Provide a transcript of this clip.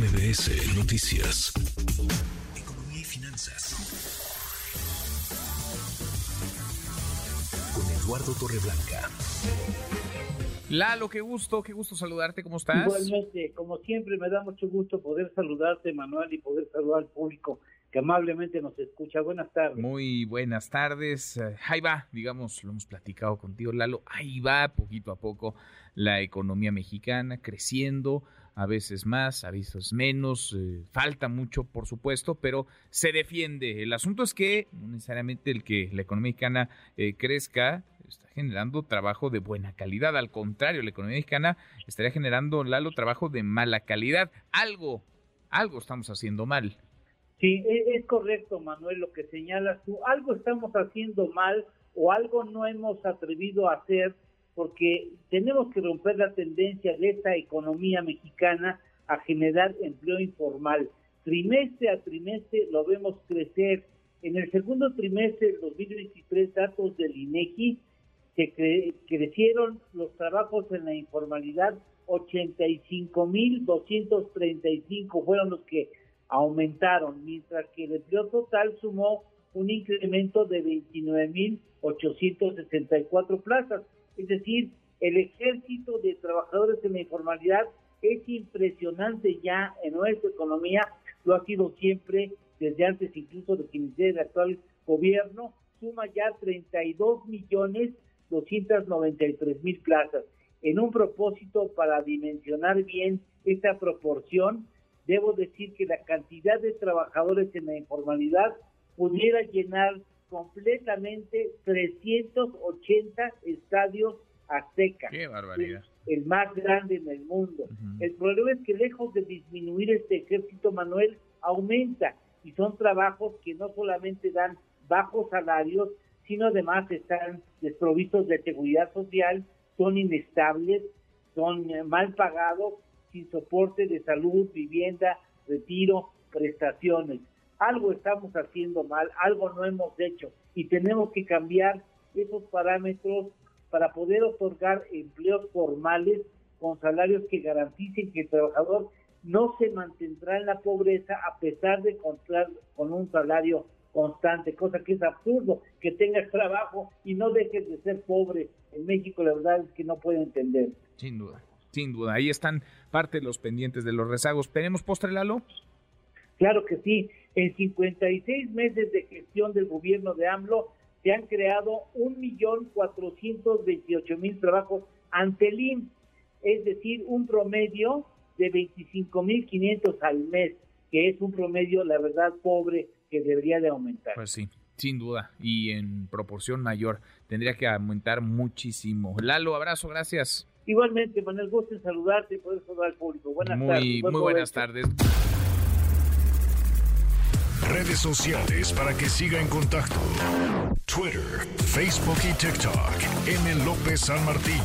MBS Noticias. Economía y finanzas. Con Eduardo Torreblanca. Lalo, qué gusto, qué gusto saludarte, ¿cómo estás? Igualmente, como siempre, me da mucho gusto poder saludarte, Manuel, y poder saludar al público que amablemente nos escucha. Buenas tardes. Muy buenas tardes. Eh, ahí va, digamos, lo hemos platicado contigo, Lalo. Ahí va, poquito a poco, la economía mexicana creciendo, a veces más, a veces menos. Eh, falta mucho, por supuesto, pero se defiende. El asunto es que no necesariamente el que la economía mexicana eh, crezca está generando trabajo de buena calidad. Al contrario, la economía mexicana estaría generando, Lalo, trabajo de mala calidad. Algo, algo estamos haciendo mal. Sí, e, es, correcto, Manuel, lo que señalas tú. Algo estamos haciendo mal o algo no hemos atrevido a hacer porque tenemos que romper la tendencia de esta economía mexicana a generar empleo informal. Trimestre a trimestre lo vemos crecer. En el segundo trimestre del 2023, datos del INEGI, se crecieron los trabajos en la informalidad, 85.235 fueron los que aumentaron, mientras que el empleo total sumó un incremento de 29.864 plazas. Es decir, el ejército de trabajadores en la informalidad es impresionante ya en nuestra economía, lo ha sido siempre desde antes incluso de que inició el actual gobierno, suma ya 32 millones 293 mil plazas. En un propósito para dimensionar bien esta proporción, debo decir que la cantidad de trabajadores en la informalidad pudiera llenar completamente 380 estadios azteca. Qué barbaridad. El más grande en el mundo. El problema es que lejos de disminuir este ejército, Manuel, aumenta y son trabajos que no solamente dan bajos salarios, sino además están desprovistos de seguridad social, son inestables, son eh, mal pagados sin soporte de salud, vivienda, retiro, prestaciones. Algo estamos haciendo mal, algo no hemos hecho y tenemos que cambiar esos parámetros para poder otorgar empleos formales con salarios que garanticen que el trabajador no se mantendrá en la pobreza a pesar de contar con un salario constante, cosa que es absurdo, que tengas trabajo y no dejes de ser pobre. En México la verdad es que no puedo entender. Sin duda. Sin duda, ahí están parte de los pendientes de los rezagos. ¿Tenemos postre, Lalo? Claro que sí. En 56 meses de gestión del gobierno de AMLO se han creado 1.428.000 trabajos ante el IMSS, es decir, un promedio de 25.500 al mes, que es un promedio, la verdad, pobre que debería de aumentar. Pues sí, sin duda, y en proporción mayor. Tendría que aumentar muchísimo. Lalo, abrazo, gracias. Igualmente, Manuel, gusto en saludarte y poder saludar al público. Buenas muy, tardes. Muy buenas tardes. Redes sociales para que siga en contacto: Twitter, Facebook y TikTok. M. López San Martín.